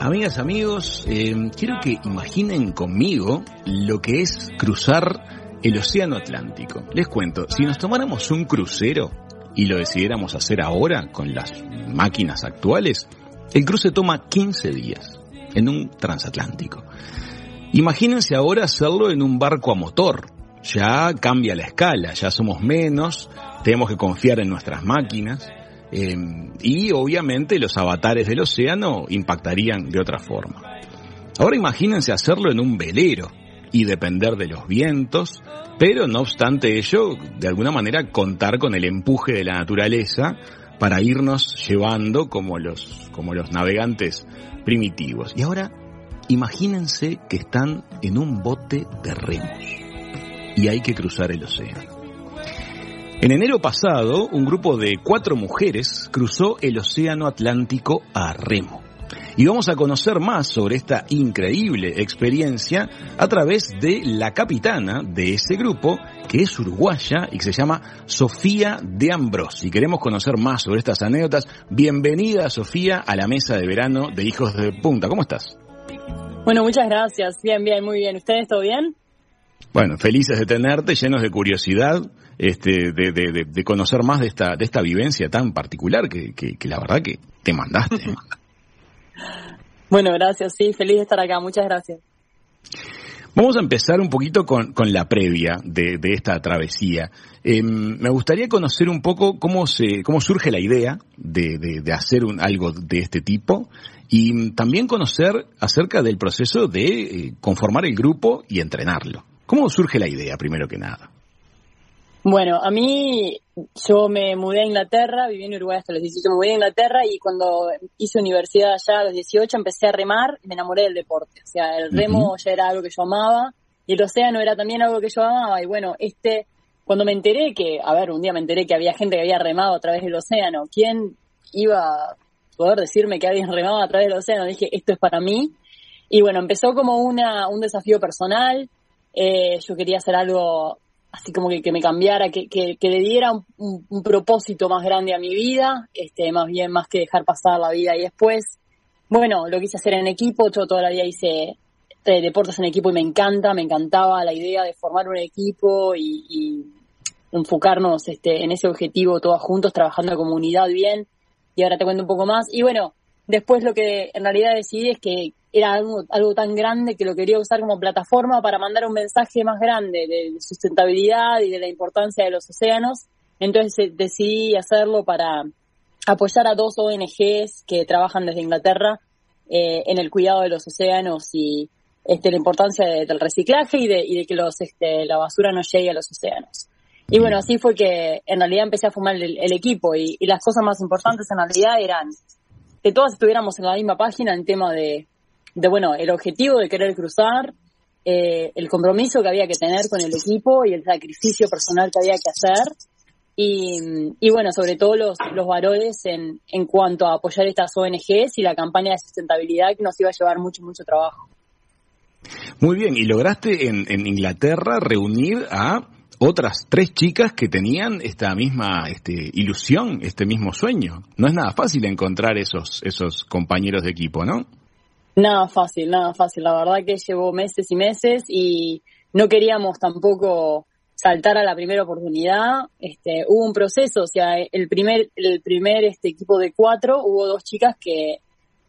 Amigas, amigos, eh, quiero que imaginen conmigo lo que es cruzar el Océano Atlántico. Les cuento, si nos tomáramos un crucero y lo decidiéramos hacer ahora con las máquinas actuales, el cruce toma 15 días en un transatlántico. Imagínense ahora hacerlo en un barco a motor. Ya cambia la escala, ya somos menos, tenemos que confiar en nuestras máquinas eh, y obviamente los avatares del océano impactarían de otra forma. Ahora imagínense hacerlo en un velero y depender de los vientos, pero no obstante ello, de alguna manera contar con el empuje de la naturaleza para irnos llevando como los, como los navegantes primitivos. Y ahora imagínense que están en un bote de remos y hay que cruzar el océano. En enero pasado, un grupo de cuatro mujeres cruzó el Océano Atlántico a remo. Y vamos a conocer más sobre esta increíble experiencia a través de la capitana de ese grupo, que es uruguaya y que se llama Sofía de Ambros. Si queremos conocer más sobre estas anécdotas, bienvenida Sofía a la mesa de verano de Hijos de Punta. ¿Cómo estás? Bueno, muchas gracias. Bien, bien, muy bien. ¿Ustedes todo bien? Bueno, felices de tenerte, llenos de curiosidad este, de, de, de, conocer más de esta, de esta vivencia tan particular que, que, que la verdad que te mandaste. bueno, gracias, sí, feliz de estar acá, muchas gracias. Vamos a empezar un poquito con, con la previa de, de esta travesía. Eh, me gustaría conocer un poco cómo se, cómo surge la idea de, de, de hacer un, algo de este tipo y también conocer acerca del proceso de eh, conformar el grupo y entrenarlo. ¿Cómo surge la idea, primero que nada? Bueno, a mí, yo me mudé a Inglaterra, viví en Uruguay hasta los 18, me mudé a Inglaterra y cuando hice universidad allá a los 18 empecé a remar y me enamoré del deporte. O sea, el remo ya era algo que yo amaba y el océano era también algo que yo amaba. Y bueno, este, cuando me enteré que, a ver, un día me enteré que había gente que había remado a través del océano, ¿quién iba a poder decirme que habían remado a través del océano? Dije, esto es para mí. Y bueno, empezó como una, un desafío personal. Eh, yo quería hacer algo así como que, que me cambiara, que, que, que le diera un, un, un, propósito más grande a mi vida, este, más bien más que dejar pasar la vida y después, bueno, lo quise hacer en equipo, yo toda la vida hice eh, deportes en equipo y me encanta, me encantaba la idea de formar un equipo y, y enfocarnos este, en ese objetivo todos juntos, trabajando en comunidad bien, y ahora te cuento un poco más, y bueno, después lo que en realidad decidí es que era algo, algo tan grande que lo quería usar como plataforma para mandar un mensaje más grande de sustentabilidad y de la importancia de los océanos. Entonces decidí hacerlo para apoyar a dos ONGs que trabajan desde Inglaterra eh, en el cuidado de los océanos y este, la importancia de, del reciclaje y de, y de que los, este, la basura no llegue a los océanos. Y bueno, así fue que en realidad empecé a formar el, el equipo y las cosas más importantes en realidad eran que todas estuviéramos en la misma página en tema de, de bueno, el objetivo de querer cruzar, eh, el compromiso que había que tener con el equipo y el sacrificio personal que había que hacer. Y, y bueno, sobre todo los, los valores en, en cuanto a apoyar estas ONGs y la campaña de sustentabilidad que nos iba a llevar mucho, mucho trabajo. Muy bien, y lograste en, en Inglaterra reunir a otras tres chicas que tenían esta misma este, ilusión, este mismo sueño. No es nada fácil encontrar esos, esos compañeros de equipo, ¿no? Nada fácil, nada fácil. La verdad que llevó meses y meses y no queríamos tampoco saltar a la primera oportunidad. Este, hubo un proceso, o sea, el primer, el primer este equipo de cuatro, hubo dos chicas que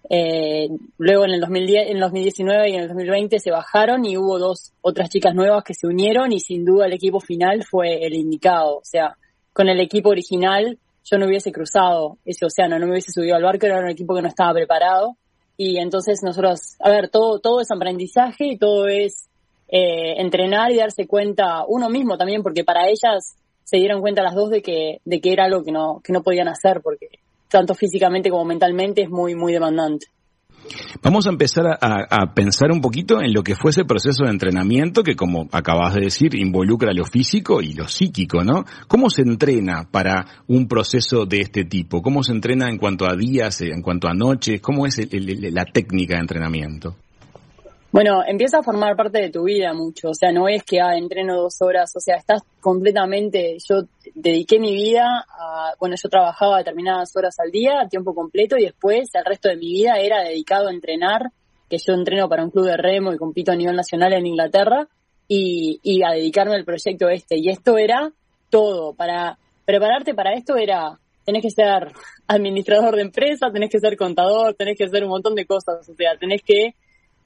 eh, luego en el 2010, en 2019 y en el 2020 se bajaron y hubo dos otras chicas nuevas que se unieron y sin duda el equipo final fue el indicado. O sea, con el equipo original yo no hubiese cruzado ese océano, no me hubiese subido al barco, era un equipo que no estaba preparado. Y entonces nosotros, a ver, todo, todo es aprendizaje y todo es eh, entrenar y darse cuenta uno mismo también, porque para ellas se dieron cuenta las dos de que, de que era algo que no, que no podían hacer, porque tanto físicamente como mentalmente es muy, muy demandante. Vamos a empezar a, a, pensar un poquito en lo que fue ese proceso de entrenamiento que, como acabas de decir, involucra lo físico y lo psíquico, ¿no? ¿Cómo se entrena para un proceso de este tipo? ¿Cómo se entrena en cuanto a días, en cuanto a noches? ¿Cómo es el, la técnica de entrenamiento? Bueno, empieza a formar parte de tu vida mucho, o sea, no es que ah, entreno dos horas, o sea, estás completamente, yo dediqué mi vida a, bueno, yo trabajaba determinadas horas al día, a tiempo completo, y después el resto de mi vida era dedicado a entrenar, que yo entreno para un club de remo y compito a nivel nacional en Inglaterra, y, y a dedicarme al proyecto este. Y esto era todo, para prepararte para esto era, tenés que ser administrador de empresa, tenés que ser contador, tenés que ser un montón de cosas, o sea, tenés que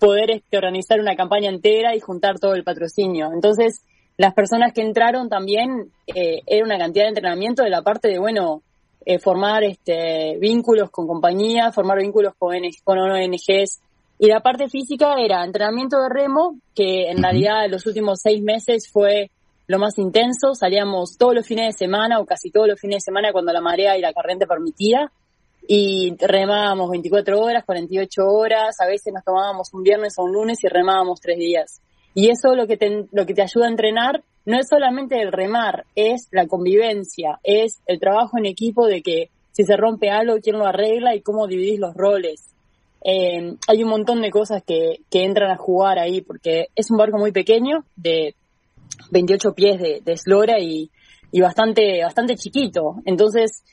poder este, organizar una campaña entera y juntar todo el patrocinio. Entonces, las personas que entraron también eh, era una cantidad de entrenamiento de la parte de, bueno, eh, formar este, vínculos con compañías, formar vínculos con, con ONGs. Y la parte física era entrenamiento de remo, que en realidad los últimos seis meses fue lo más intenso. Salíamos todos los fines de semana o casi todos los fines de semana cuando la marea y la corriente permitía y remábamos 24 horas, 48 horas, a veces nos tomábamos un viernes o un lunes y remábamos tres días. Y eso lo que te, lo que te ayuda a entrenar no es solamente el remar, es la convivencia, es el trabajo en equipo de que si se rompe algo, quién lo arregla y cómo dividís los roles. Eh, hay un montón de cosas que, que entran a jugar ahí porque es un barco muy pequeño, de 28 pies de, de eslora y, y bastante, bastante chiquito. Entonces,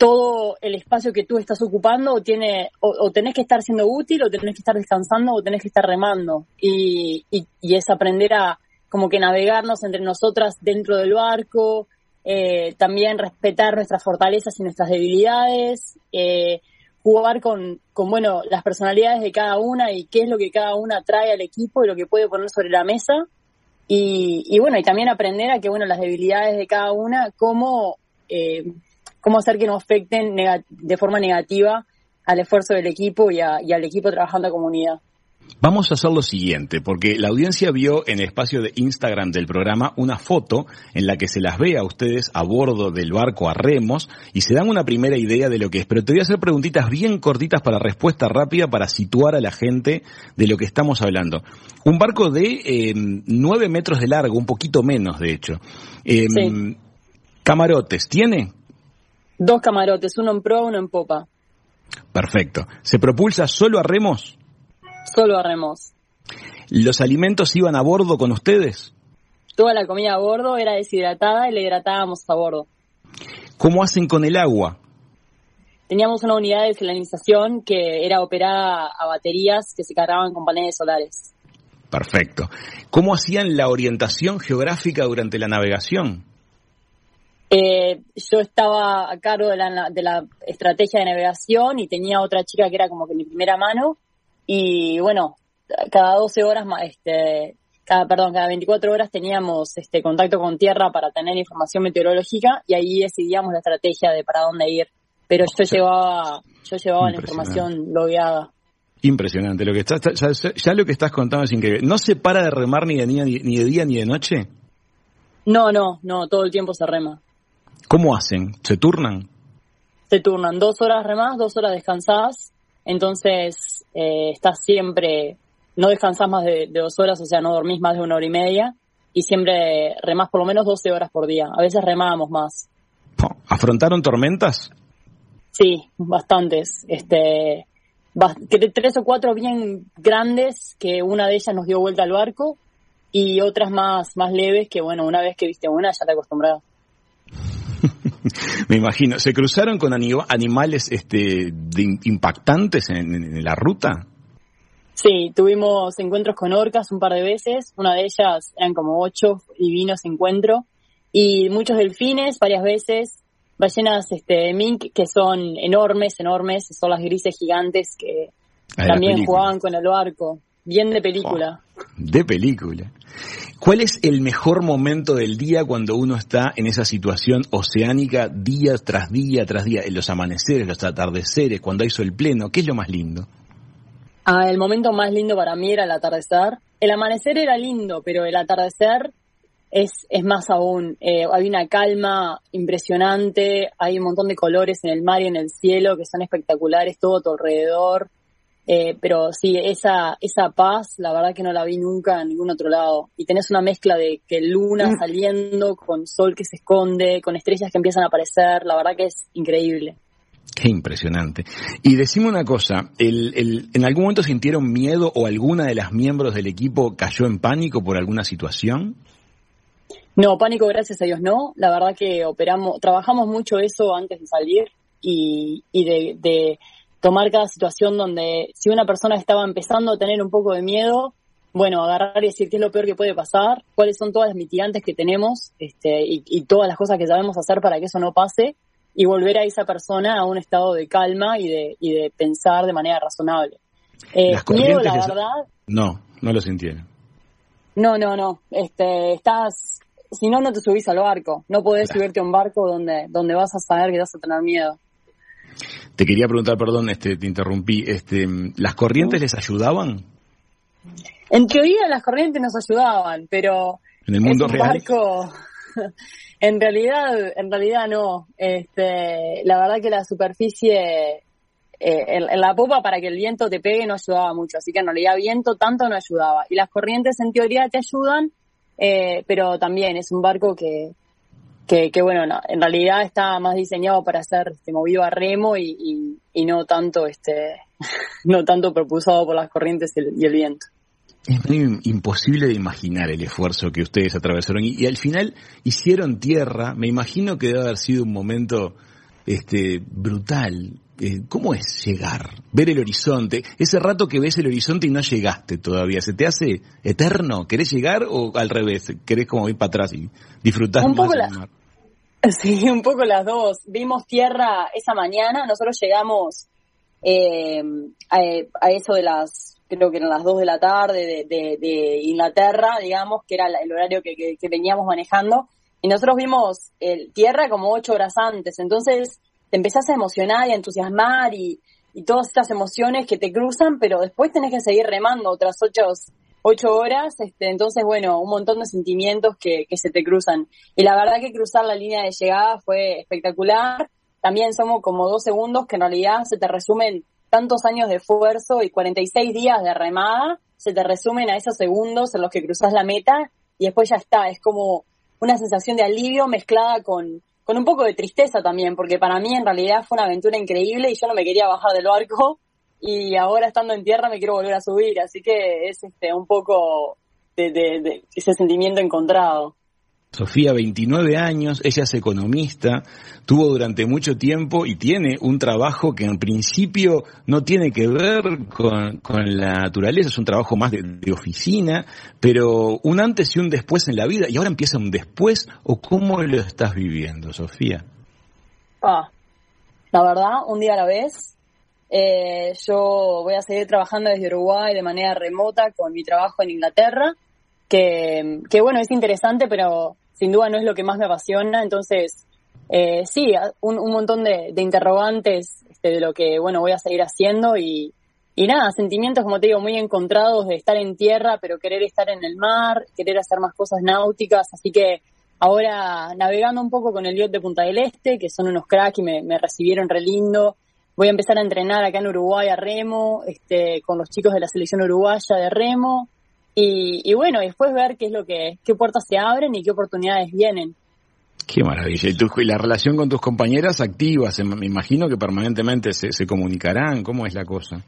todo el espacio que tú estás ocupando o tiene o, tenés que estar siendo útil o tenés que estar descansando o tenés que estar remando. Y, y, es aprender a como que navegarnos entre nosotras dentro del barco eh, también respetar nuestras fortalezas y nuestras debilidades eh, jugar con, con bueno las personalidades de cada una y qué es lo que cada una trae al equipo y lo que puede poner sobre la mesa. Y, y bueno y también aprender a que bueno las debilidades de cada una cómo eh, cómo hacer que no afecten de forma negativa al esfuerzo del equipo y, al equipo trabajando en comunidad. Vamos a hacer lo siguiente, porque la audiencia vio en el espacio de Instagram del programa una foto en la que se las ve a ustedes a bordo del barco a remos y se dan una primera idea de lo que es. Pero te voy a hacer preguntitas bien cortitas para respuesta rápida para situar a la gente de lo que estamos hablando. Un barco de eh, nueve metros de largo, un poquito menos de hecho. Em, camarotes, ¿tiene? Dos camarotes, uno en proa, uno en popa. Perfecto. ¿Se propulsa solo a remos? Solo a remos. ¿Los alimentos iban a bordo con ustedes? Toda la comida a bordo era deshidratada y la hidratábamos a bordo. ¿Cómo hacen con el agua? Teníamos una unidad de salinización que era operada a baterías que se cargaban con paneles solares. Perfecto. ¿Cómo hacían la orientación geográfica durante la navegación? Eh, yo estaba a cargo de la, de la estrategia de navegación y tenía otra chica que era como que mi primera mano y bueno, cada 12 horas, este, cada, perdón, cada 24 horas teníamos este contacto con tierra para tener información meteorológica y ahí decidíamos la estrategia de para dónde ir. Pero yo llevaba, yo llevaba la información logueada. Impresionante. Lo que estás, ya, ya, lo que estás contando es increíble. ¿No se para de remar ni de, ni, ni de día ni de noche? No, no, no, todo el tiempo se rema. ¿Cómo hacen? ¿Se turnan? Se turnan, dos horas remás, dos horas descansadas. Entonces, eh, estás siempre, no descansás más de, dos horas, o sea, no dormís más de una hora y media. Y siempre remás por lo menos 12 horas por día. A veces remábamos más. ¿Afrontaron tormentas? Sí, bastantes. Este, tres o cuatro bien grandes, que una de ellas nos dio vuelta al barco, y otras más, más leves, que bueno, una vez que viste una ya te acostumbras. Me imagino. ¿Se cruzaron con animales este, impactantes en, la ruta? Sí, tuvimos encuentros con orcas un par de veces. Una de ellas eran como ocho divinos encuentros. Y muchos delfines varias veces. Ballenas este, mink que son enormes, enormes. Son las grises gigantes que ah, también jugaban con el barco. Bien de película. De película. ¿Cuál es el mejor momento del día cuando uno está en esa situación oceánica día tras día tras día? En los amaneceres, los atardeceres, cuando hay sol pleno, ¿qué es lo más lindo? Ah, el momento más lindo para mí era el atardecer. El amanecer era lindo, pero el atardecer es, es más aún. Eh, hay una calma impresionante, hay un montón de colores en el mar y en el cielo que son espectaculares, todo a tu alrededor. Eh, pero sí, esa, esa paz, la verdad que no la vi nunca en ningún otro lado. Y tenés una mezcla de que luna mm. saliendo, con sol que se esconde, con estrellas que empiezan a aparecer, la verdad que es increíble. Qué impresionante. Y decime una cosa, ¿el, ¿en algún momento sintieron miedo o alguna de las miembros del equipo cayó en pánico por alguna situación? No, pánico gracias a Dios no. La verdad que operamos, trabajamos mucho eso antes de salir y, de, tomar cada situación donde si una persona estaba empezando a tener un poco de miedo, bueno, agarrar y decir qué es lo peor que puede pasar, cuáles son todas las mitigantes que tenemos este, y, todas las cosas que sabemos hacer para que eso no pase y volver a esa persona a un estado de calma y de, y de pensar de manera razonable. Eh, miedo, la verdad. No, no lo sintieron. No, no, no. Este, estás, si no, no te subís al barco. No podés subirte a un barco donde, donde vas a saber que vas a tener miedo. Te quería preguntar, perdón, este, te interrumpí. Este, ¿las corrientes les ayudaban? En teoría las corrientes nos ayudaban, pero en el mundo es un barco en realidad, en realidad no. Este, la verdad que la superficie eh, en, la popa para que el viento te pegue no ayudaba mucho, así que en realidad viento tanto no ayudaba. Y las corrientes en teoría te ayudan, eh, pero también es un barco que, que, bueno, en realidad está más diseñado para ser este, movido a remo y, y, no tanto este, no tanto propulsado por las corrientes y el viento es imposible de imaginar el esfuerzo que ustedes atravesaron y, al final hicieron tierra. Me imagino que debe haber sido un momento este brutal. Eh, ¿Cómo es llegar? Ver el horizonte. Ese rato que ves el horizonte y no llegaste todavía, ¿se te hace eterno? ¿Querés llegar o al revés? ¿Querés como ir para atrás y disfrutar un poco mar? Sí, un poco las dos. Vimos tierra esa mañana, nosotros llegamos eh, a, eso de las creo que eran las 2 de la tarde de, Inglaterra, digamos, que era el horario que, veníamos manejando, y nosotros vimos tierra como ocho horas antes, entonces te empezás a emocionar y a entusiasmar y, todas estas emociones que te cruzan, pero después tenés que seguir remando otras ocho, ocho horas, este, entonces bueno, un montón de sentimientos que, que se te cruzan. Y la verdad que cruzar la línea de llegada fue espectacular, también somos como dos segundos que en realidad se te resumen tantos años de esfuerzo y 46 días de remada se te resumen a esos segundos en los que cruzas la meta y después ya está. Es como una sensación de alivio mezclada con, con un poco de tristeza también, porque para mí en realidad fue una aventura increíble y yo no me quería bajar del barco y ahora estando en tierra me quiero volver a subir, así que es este un poco de ese sentimiento encontrado. Sofía, 29 años, ella es economista, tuvo durante mucho tiempo y tiene un trabajo que en principio no tiene que ver con, la naturaleza, es un trabajo más de, oficina, pero un antes y un después en la vida, y ahora empieza un después, o cómo lo estás viviendo, Sofía? Ah, la verdad, un día a la vez. Eh, yo voy a seguir trabajando desde Uruguay de manera remota con mi trabajo en Inglaterra, que, que bueno, es interesante, pero sin duda no es lo que más me apasiona, entonces eh, sí, un, montón de, interrogantes este, de lo que, bueno, voy a seguir haciendo y, y nada, sentimientos, como te digo, muy encontrados de estar en tierra, pero querer estar en el mar, querer hacer más cosas náuticas, así que ahora navegando un poco con el yacht de Punta del Este, que son unos cracks y me, recibieron re lindo, voy a empezar a entrenar acá en Uruguay a remo, este, con los chicos de la selección uruguaya de remo, y, bueno, después ver qué es lo que, qué puertas se abren y qué oportunidades vienen. Qué maravilla. ¿Y, la relación con tus compañeras activas? Me imagino que permanentemente se, se comunicarán. ¿Cómo es la cosa?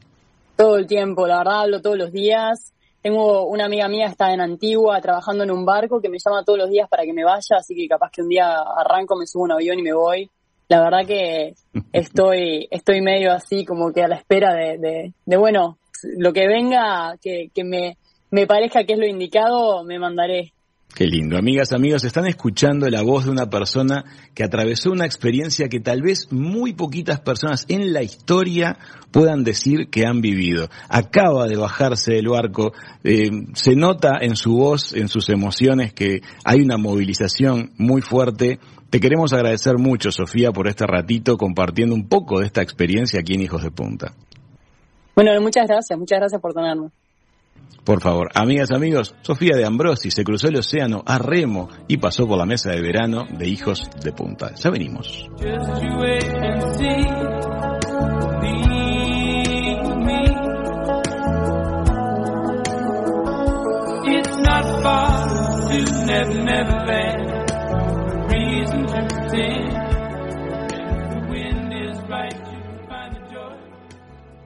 Todo el tiempo, la verdad, hablo todos los días. Tengo una amiga mía está en Antigua trabajando en un barco que me llama todos los días para que me vaya, así que capaz que un día arranco, me subo a un avión y me voy. La verdad que estoy, estoy medio así como que a la espera de, de, bueno, lo que venga, que, que me, me parezca que es lo indicado, me mandaré. Qué lindo. Amigas, amigos, están escuchando la voz de una persona que atravesó una experiencia que tal vez muy poquitas personas en la historia puedan decir que han vivido. Acaba de bajarse del barco, eh, se nota en su voz, en sus emociones, que hay una movilización muy fuerte. Te queremos agradecer mucho, Sofía, por este ratito compartiendo un poco de esta experiencia aquí en Hijos de Punta. Bueno, muchas gracias, muchas gracias por tenerme. Por favor, amigas, amigos, Sofía de Ambrosi se cruzó el océano a remo y pasó por la mesa de verano de Hijos de Punta. Ya venimos. It's sing